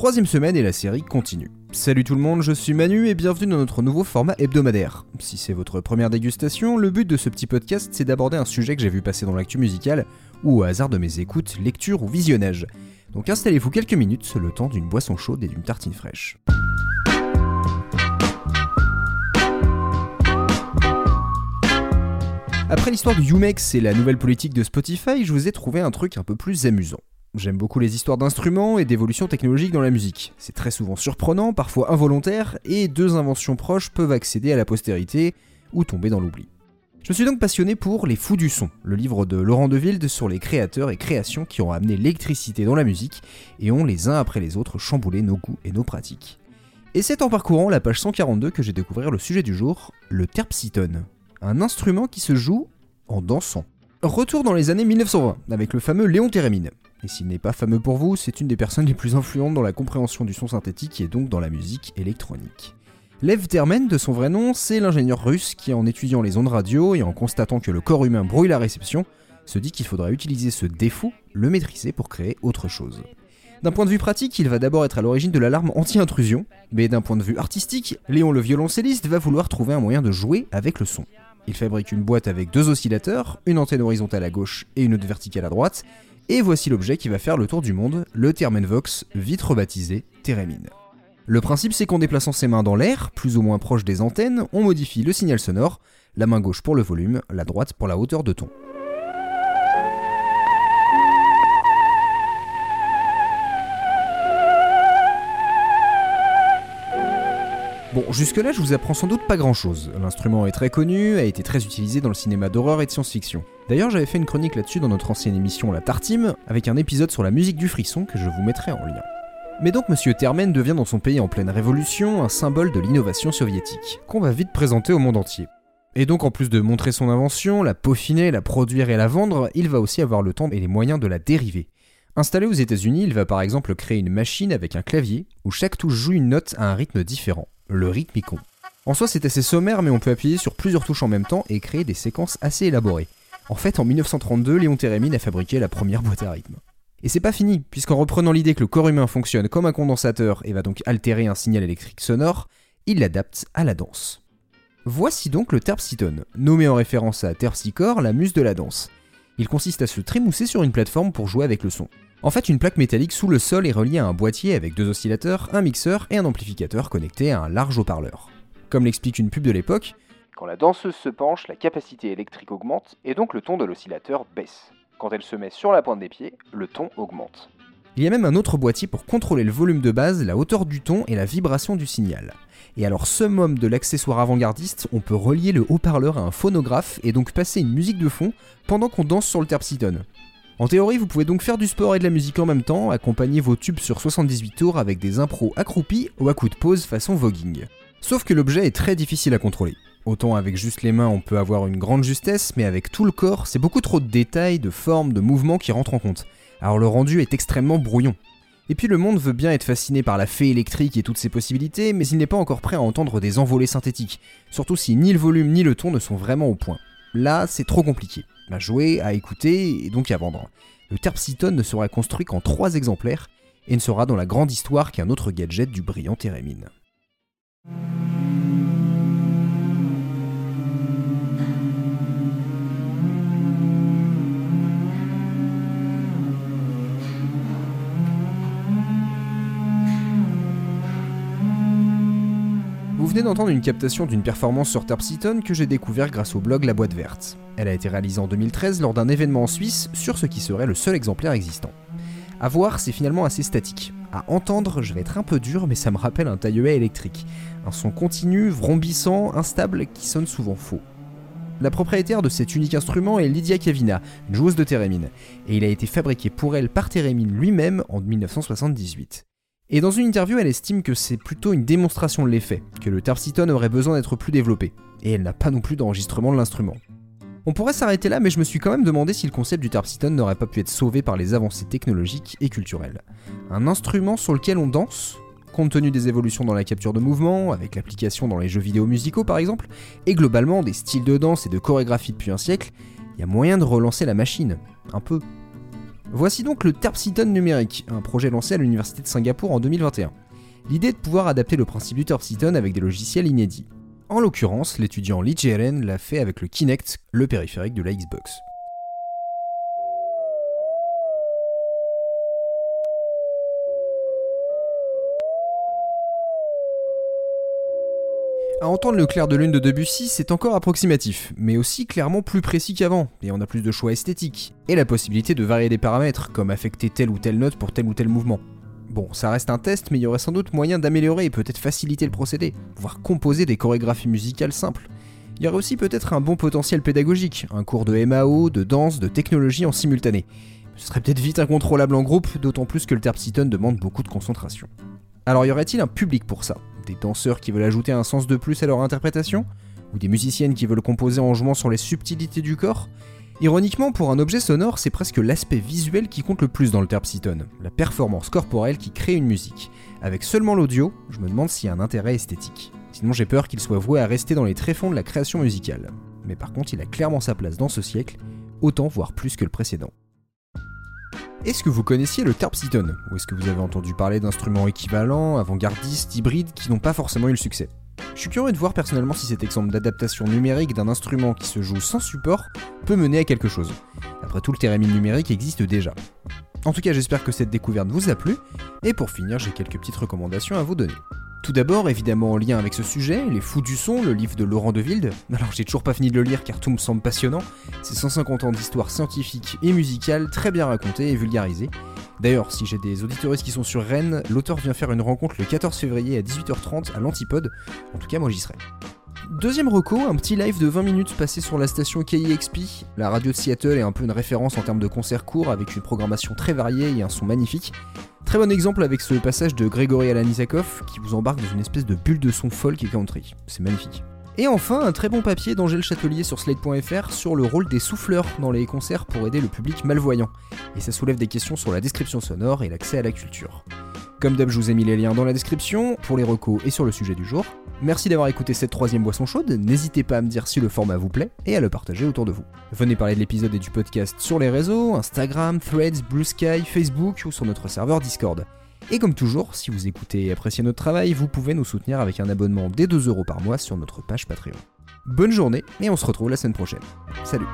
Troisième semaine et la série continue. Salut tout le monde, je suis Manu et bienvenue dans notre nouveau format hebdomadaire. Si c'est votre première dégustation, le but de ce petit podcast c'est d'aborder un sujet que j'ai vu passer dans l'actu musicale, ou au hasard de mes écoutes, lectures ou visionnages. Donc installez-vous quelques minutes, le temps d'une boisson chaude et d'une tartine fraîche. Après l'histoire du Umex et la nouvelle politique de Spotify, je vous ai trouvé un truc un peu plus amusant. J'aime beaucoup les histoires d'instruments et d'évolution technologique dans la musique. C'est très souvent surprenant, parfois involontaire, et deux inventions proches peuvent accéder à la postérité ou tomber dans l'oubli. Je suis donc passionné pour Les Fous du Son, le livre de Laurent Deville sur les créateurs et créations qui ont amené l'électricité dans la musique et ont les uns après les autres chamboulé nos goûts et nos pratiques. Et c'est en parcourant la page 142 que j'ai découvert le sujet du jour, le terpsitone un instrument qui se joue en dansant. Retour dans les années 1920 avec le fameux Léon Thérémine. Et s'il n'est pas fameux pour vous, c'est une des personnes les plus influentes dans la compréhension du son synthétique et donc dans la musique électronique. Lev Termen, de son vrai nom, c'est l'ingénieur russe qui, en étudiant les ondes radio et en constatant que le corps humain brouille la réception, se dit qu'il faudra utiliser ce défaut, le maîtriser pour créer autre chose. D'un point de vue pratique, il va d'abord être à l'origine de l'alarme anti-intrusion, mais d'un point de vue artistique, Léon le violoncelliste va vouloir trouver un moyen de jouer avec le son. Il fabrique une boîte avec deux oscillateurs, une antenne horizontale à gauche et une autre verticale à droite, et voici l'objet qui va faire le tour du monde, le Thermenvox, vite rebaptisé Theremin. Le principe c'est qu'en déplaçant ses mains dans l'air, plus ou moins proche des antennes, on modifie le signal sonore, la main gauche pour le volume, la droite pour la hauteur de ton. Jusque-là, je vous apprends sans doute pas grand-chose. L'instrument est très connu, a été très utilisé dans le cinéma d'horreur et de science-fiction. D'ailleurs, j'avais fait une chronique là-dessus dans notre ancienne émission La Tartime, avec un épisode sur la musique du frisson que je vous mettrai en lien. Mais donc Monsieur Termen devient dans son pays en pleine révolution un symbole de l'innovation soviétique, qu'on va vite présenter au monde entier. Et donc en plus de montrer son invention, la peaufiner, la produire et la vendre, il va aussi avoir le temps et les moyens de la dériver. Installé aux États-Unis, il va par exemple créer une machine avec un clavier où chaque touche joue une note à un rythme différent le rythmicon. En soi, c'est assez sommaire, mais on peut appuyer sur plusieurs touches en même temps et créer des séquences assez élaborées. En fait, en 1932, Léon Thérémine a fabriqué la première boîte à rythme. Et c'est pas fini, puisqu'en reprenant l'idée que le corps humain fonctionne comme un condensateur et va donc altérer un signal électrique sonore, il l'adapte à la danse. Voici donc le terpsitone, nommé en référence à Terpsichore, la muse de la danse. Il consiste à se trémousser sur une plateforme pour jouer avec le son. En fait, une plaque métallique sous le sol est reliée à un boîtier avec deux oscillateurs, un mixeur et un amplificateur connecté à un large haut-parleur. Comme l'explique une pub de l'époque, quand la danseuse se penche, la capacité électrique augmente et donc le ton de l'oscillateur baisse. Quand elle se met sur la pointe des pieds, le ton augmente. Il y a même un autre boîtier pour contrôler le volume de base, la hauteur du ton et la vibration du signal. Et alors, summum de l'accessoire avant-gardiste, on peut relier le haut-parleur à un phonographe et donc passer une musique de fond pendant qu'on danse sur le terpsitone. En théorie, vous pouvez donc faire du sport et de la musique en même temps, accompagner vos tubes sur 78 tours avec des impros accroupis ou à coups de pause façon voguing. Sauf que l'objet est très difficile à contrôler. Autant avec juste les mains on peut avoir une grande justesse, mais avec tout le corps, c'est beaucoup trop de détails, de formes, de mouvements qui rentrent en compte. Alors le rendu est extrêmement brouillon. Et puis le monde veut bien être fasciné par la fée électrique et toutes ses possibilités, mais il n'est pas encore prêt à entendre des envolées synthétiques, surtout si ni le volume ni le ton ne sont vraiment au point. Là, c'est trop compliqué à jouer, à écouter et donc à vendre. Le Terpsitone ne sera construit qu'en trois exemplaires et ne sera dans la grande histoire qu'un autre gadget du brillant Térémine. Venez d'entendre une captation d'une performance sur Terpsitone que j'ai découvert grâce au blog La Boîte Verte. Elle a été réalisée en 2013 lors d'un événement en Suisse sur ce qui serait le seul exemplaire existant. À voir, c'est finalement assez statique. À entendre, je vais être un peu dur, mais ça me rappelle un taille électrique. Un son continu, vrombissant, instable, qui sonne souvent faux. La propriétaire de cet unique instrument est Lydia Kavina, joueuse de Térémine, et il a été fabriqué pour elle par Térémine lui-même en 1978. Et dans une interview, elle estime que c'est plutôt une démonstration de l'effet, que le terpsitone aurait besoin d'être plus développé, et elle n'a pas non plus d'enregistrement de l'instrument. On pourrait s'arrêter là, mais je me suis quand même demandé si le concept du terpsitone n'aurait pas pu être sauvé par les avancées technologiques et culturelles. Un instrument sur lequel on danse, compte tenu des évolutions dans la capture de mouvement, avec l'application dans les jeux vidéo musicaux par exemple, et globalement des styles de danse et de chorégraphie depuis un siècle, il y a moyen de relancer la machine, un peu. Voici donc le Terpsiton numérique, un projet lancé à l'université de Singapour en 2021. L'idée de pouvoir adapter le principe du Terpsiton avec des logiciels inédits. En l'occurrence, l'étudiant Lee Jeren l'a fait avec le Kinect, le périphérique de la Xbox. À entendre le clair de lune de Debussy, c'est encore approximatif, mais aussi clairement plus précis qu'avant, et on a plus de choix esthétiques, et la possibilité de varier des paramètres, comme affecter telle ou telle note pour tel ou tel mouvement. Bon, ça reste un test, mais il y aurait sans doute moyen d'améliorer et peut-être faciliter le procédé, voire composer des chorégraphies musicales simples. Il y aurait aussi peut-être un bon potentiel pédagogique, un cours de MAO, de danse, de technologie en simultané. Ce serait peut-être vite incontrôlable en groupe, d'autant plus que le terpsiton demande beaucoup de concentration. Alors y aurait-il un public pour ça? Des danseurs qui veulent ajouter un sens de plus à leur interprétation Ou des musiciennes qui veulent composer en jouant sur les subtilités du corps Ironiquement, pour un objet sonore, c'est presque l'aspect visuel qui compte le plus dans le terpsiton, la performance corporelle qui crée une musique. Avec seulement l'audio, je me demande s'il y a un intérêt esthétique. Sinon j'ai peur qu'il soit voué à rester dans les tréfonds de la création musicale. Mais par contre, il a clairement sa place dans ce siècle, autant voire plus que le précédent. Est-ce que vous connaissiez le Terpsiton Ou est-ce que vous avez entendu parler d'instruments équivalents, avant-gardistes, hybrides, qui n'ont pas forcément eu le succès? Je suis curieux de voir personnellement si cet exemple d'adaptation numérique d'un instrument qui se joue sans support peut mener à quelque chose. Après tout, le thérémine numérique existe déjà. En tout cas, j'espère que cette découverte vous a plu, et pour finir, j'ai quelques petites recommandations à vous donner. Tout d'abord, évidemment en lien avec ce sujet, Les Fous du Son, le livre de Laurent Deville. Alors j'ai toujours pas fini de le lire car tout me semble passionnant. C'est 150 ans d'histoire scientifique et musicale, très bien racontée et vulgarisée. D'ailleurs, si j'ai des auditoristes qui sont sur Rennes, l'auteur vient faire une rencontre le 14 février à 18h30 à l'Antipode. En tout cas, moi j'y serai. Deuxième reco, un petit live de 20 minutes passé sur la station KIXP. La radio de Seattle est un peu une référence en termes de concerts courts avec une programmation très variée et un son magnifique. Très bon exemple avec ce passage de Grégory Alanisakov qui vous embarque dans une espèce de bulle de son folk et country. C'est magnifique. Et enfin, un très bon papier d'Angèle Châtelier sur Slate.fr sur le rôle des souffleurs dans les concerts pour aider le public malvoyant. Et ça soulève des questions sur la description sonore et l'accès à la culture. Comme d'hab, je vous ai mis les liens dans la description pour les recos et sur le sujet du jour. Merci d'avoir écouté cette troisième boisson chaude, n'hésitez pas à me dire si le format vous plaît et à le partager autour de vous. Venez parler de l'épisode et du podcast sur les réseaux, Instagram, Threads, Blue Sky, Facebook ou sur notre serveur Discord. Et comme toujours, si vous écoutez et appréciez notre travail, vous pouvez nous soutenir avec un abonnement dès 2 euros par mois sur notre page Patreon. Bonne journée et on se retrouve la semaine prochaine. Salut